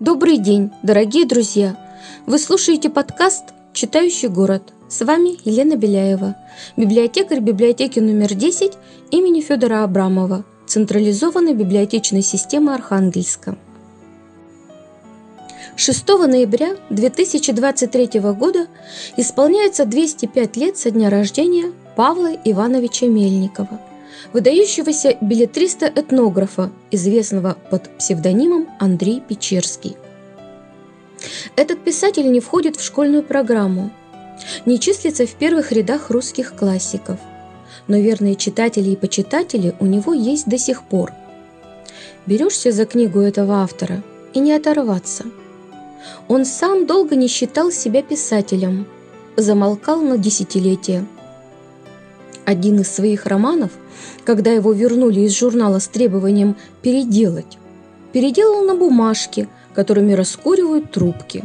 Добрый день, дорогие друзья! Вы слушаете подкаст «Читающий город». С вами Елена Беляева, библиотекарь библиотеки номер 10 имени Федора Абрамова, централизованной библиотечной системы Архангельска. 6 ноября 2023 года исполняется 205 лет со дня рождения Павла Ивановича Мельникова, выдающегося билетриста-этнографа, известного под псевдонимом Андрей Печерский. Этот писатель не входит в школьную программу, не числится в первых рядах русских классиков, но верные читатели и почитатели у него есть до сих пор. Берешься за книгу этого автора и не оторваться. Он сам долго не считал себя писателем, замолкал на десятилетия – один из своих романов, когда его вернули из журнала с требованием переделать, переделал на бумажке, которыми раскуривают трубки.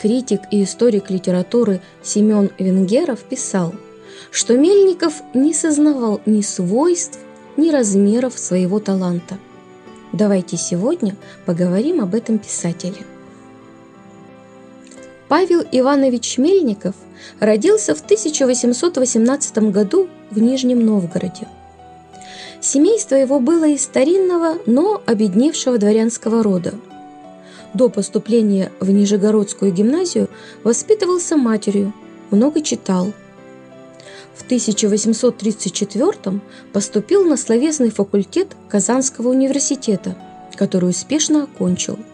Критик и историк литературы Семен Венгеров писал, что Мельников не сознавал ни свойств, ни размеров своего таланта. Давайте сегодня поговорим об этом писателе. Павел Иванович Мельников родился в 1818 году в Нижнем Новгороде. Семейство его было из старинного, но обедневшего дворянского рода. До поступления в Нижегородскую гимназию воспитывался матерью, много читал. В 1834 поступил на словесный факультет Казанского университета, который успешно окончил –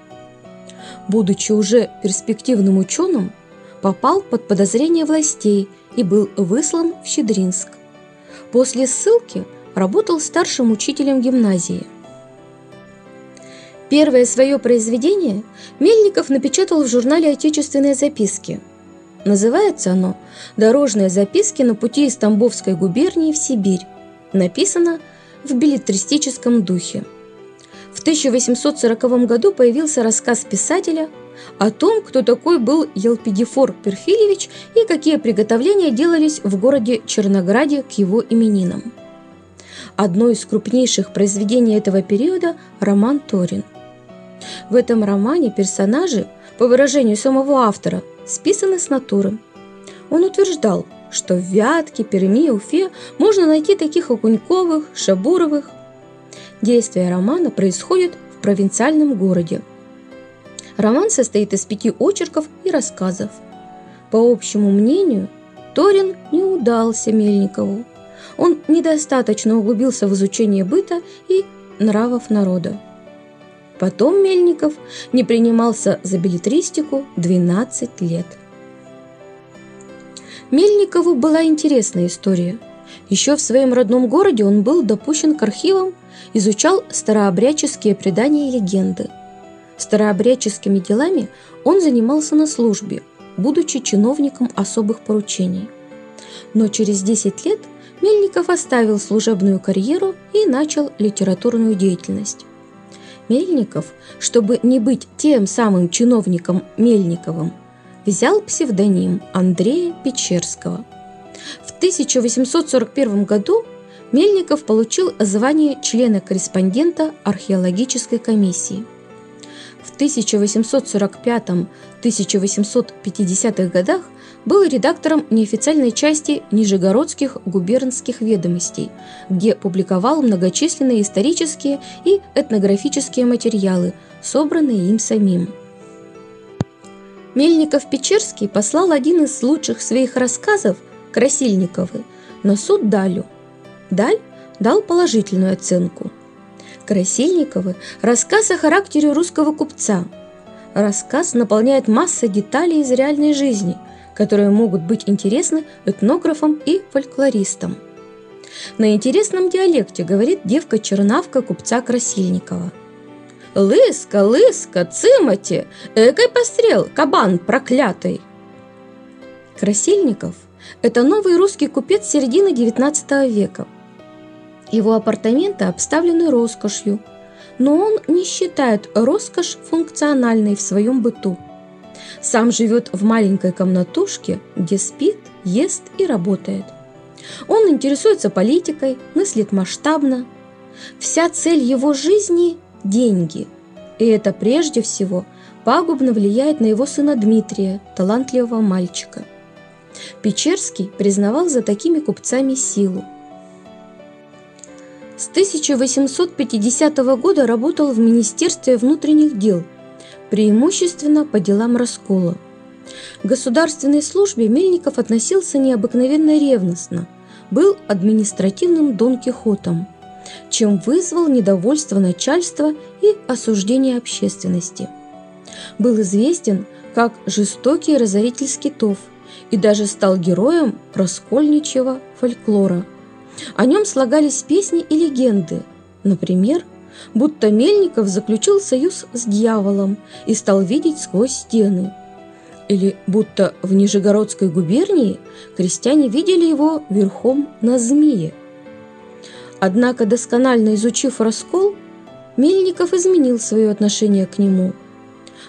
будучи уже перспективным ученым, попал под подозрение властей и был выслан в Щедринск. После ссылки работал старшим учителем гимназии. Первое свое произведение Мельников напечатал в журнале «Отечественные записки». Называется оно «Дорожные записки на пути из Тамбовской губернии в Сибирь». Написано в билетристическом духе. В 1840 году появился рассказ писателя о том, кто такой был Елпидифор Перфильевич и какие приготовления делались в городе Чернограде к его именинам. Одно из крупнейших произведений этого периода – роман «Торин». В этом романе персонажи, по выражению самого автора, списаны с натуры. Он утверждал, что в Вятке, Перми Уфе можно найти таких Окуньковых, Шабуровых, Действие романа происходит в провинциальном городе. Роман состоит из пяти очерков и рассказов. По общему мнению, Торин не удался Мельникову. Он недостаточно углубился в изучение быта и нравов народа. Потом Мельников не принимался за билетристику 12 лет. Мельникову была интересная история. Еще в своем родном городе он был допущен к архивам изучал старообрядческие предания и легенды. Старообрядческими делами он занимался на службе, будучи чиновником особых поручений. Но через 10 лет Мельников оставил служебную карьеру и начал литературную деятельность. Мельников, чтобы не быть тем самым чиновником Мельниковым, взял псевдоним Андрея Печерского. В 1841 году Мельников получил звание члена-корреспондента археологической комиссии. В 1845-1850-х годах был редактором неофициальной части Нижегородских губернских ведомостей, где публиковал многочисленные исторические и этнографические материалы, собранные им самим. Мельников-Печерский послал один из лучших своих рассказов Красильниковы на суд Далю – Даль дал положительную оценку. Красильниковы – рассказ о характере русского купца. Рассказ наполняет массой деталей из реальной жизни, которые могут быть интересны этнографам и фольклористам. На интересном диалекте говорит девка-чернавка купца Красильникова. «Лыска, лыска, цимати, экой пострел, кабан проклятый!» Красильников – это новый русский купец середины XIX века – его апартаменты обставлены роскошью, но он не считает роскошь функциональной в своем быту. Сам живет в маленькой комнатушке, где спит, ест и работает. Он интересуется политикой, мыслит масштабно. Вся цель его жизни – деньги. И это прежде всего пагубно влияет на его сына Дмитрия, талантливого мальчика. Печерский признавал за такими купцами силу. С 1850 года работал в Министерстве внутренних дел, преимущественно по делам раскола. К государственной службе Мельников относился необыкновенно ревностно, был административным Дон Кихотом, чем вызвал недовольство начальства и осуждение общественности. Был известен как жестокий разоритель скитов – и даже стал героем раскольничьего фольклора. О нем слагались песни и легенды. Например, будто Мельников заключил союз с дьяволом и стал видеть сквозь стены. Или будто в Нижегородской губернии крестьяне видели его верхом на змее. Однако, досконально изучив раскол, Мельников изменил свое отношение к нему.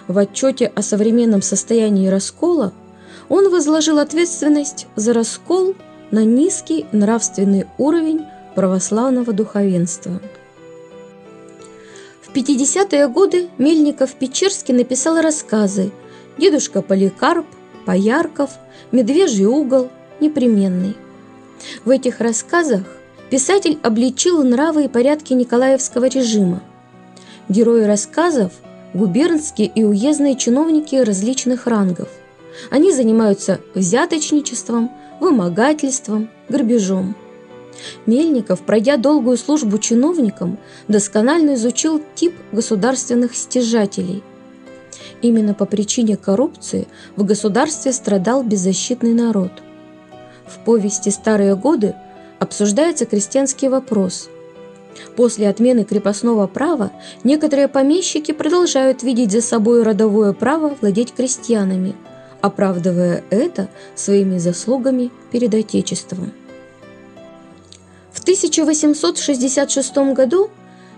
В отчете о современном состоянии раскола он возложил ответственность за раскол на низкий нравственный уровень православного духовенства. В 50-е годы Мельников-Печерский написал рассказы «Дедушка Поликарп», «Поярков», «Медвежий угол», «Непременный». В этих рассказах писатель обличил нравы и порядки Николаевского режима. Герои рассказов – губернские и уездные чиновники различных рангов – они занимаются взяточничеством, вымогательством, грабежом. Мельников, пройдя долгую службу чиновником, досконально изучил тип государственных стяжателей. Именно по причине коррупции в государстве страдал беззащитный народ. В повести «Старые годы» обсуждается крестьянский вопрос. После отмены крепостного права некоторые помещики продолжают видеть за собой родовое право владеть крестьянами – оправдывая это своими заслугами перед Отечеством. В 1866 году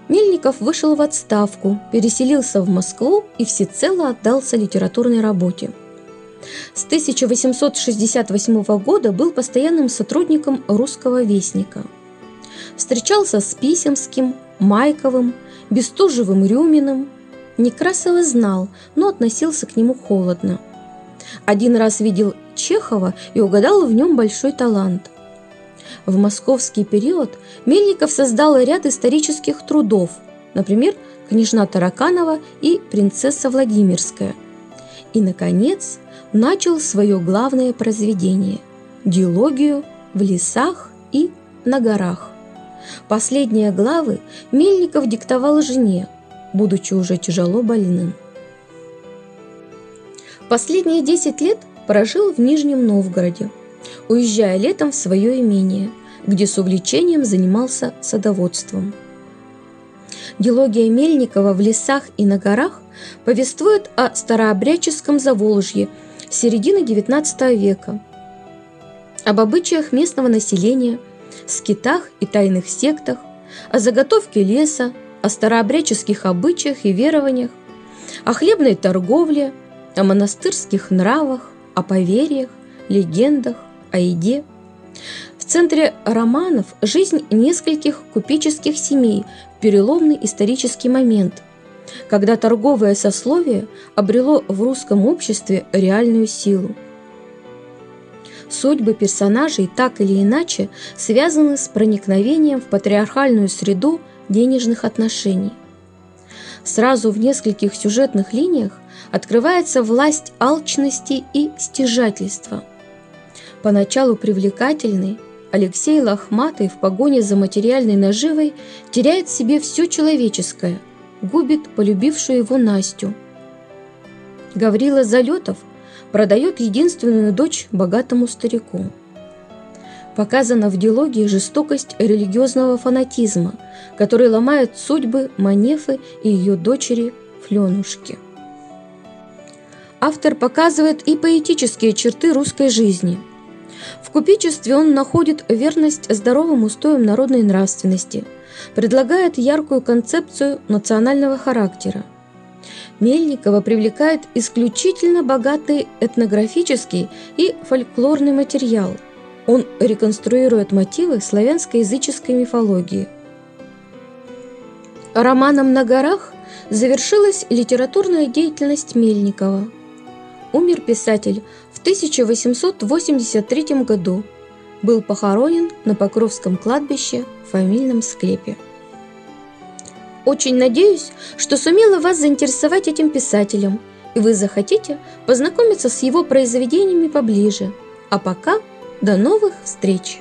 Мельников вышел в отставку, переселился в Москву и всецело отдался литературной работе. С 1868 года был постоянным сотрудником «Русского вестника». Встречался с Писемским, Майковым, Бестужевым Рюминым. Некрасова знал, но относился к нему холодно – один раз видел Чехова и угадал в нем большой талант. В московский период Мельников создал ряд исторических трудов, например, «Княжна Тараканова» и «Принцесса Владимирская». И, наконец, начал свое главное произведение – диалогию в лесах и на горах. Последние главы Мельников диктовал жене, будучи уже тяжело больным. Последние 10 лет прожил в Нижнем Новгороде, уезжая летом в свое имение, где с увлечением занимался садоводством. Дилогия Мельникова в лесах и на горах повествует о старообрядческом Заволжье середины XIX века, об обычаях местного населения, скитах и тайных сектах, о заготовке леса, о старообрядческих обычаях и верованиях, о хлебной торговле, о монастырских нравах, о поверьях, легендах, о еде. В центре романов жизнь нескольких купеческих семей переломный исторический момент, когда торговое сословие обрело в русском обществе реальную силу. Судьбы персонажей так или иначе связаны с проникновением в патриархальную среду денежных отношений. Сразу в нескольких сюжетных линиях открывается власть алчности и стяжательства. Поначалу привлекательный, Алексей Лохматый в погоне за материальной наживой теряет в себе все человеческое, губит полюбившую его Настю. Гаврила Залетов продает единственную дочь богатому старику. Показана в диалоге жестокость религиозного фанатизма, который ломает судьбы Манефы и ее дочери Фленушки автор показывает и поэтические черты русской жизни. В купечестве он находит верность здоровым устоям народной нравственности, предлагает яркую концепцию национального характера. Мельникова привлекает исключительно богатый этнографический и фольклорный материал. Он реконструирует мотивы славянско-языческой мифологии. Романом «На горах» завершилась литературная деятельность Мельникова. Умер писатель в 1883 году. Был похоронен на Покровском кладбище в фамильном склепе. Очень надеюсь, что сумела вас заинтересовать этим писателем, и вы захотите познакомиться с его произведениями поближе. А пока до новых встреч!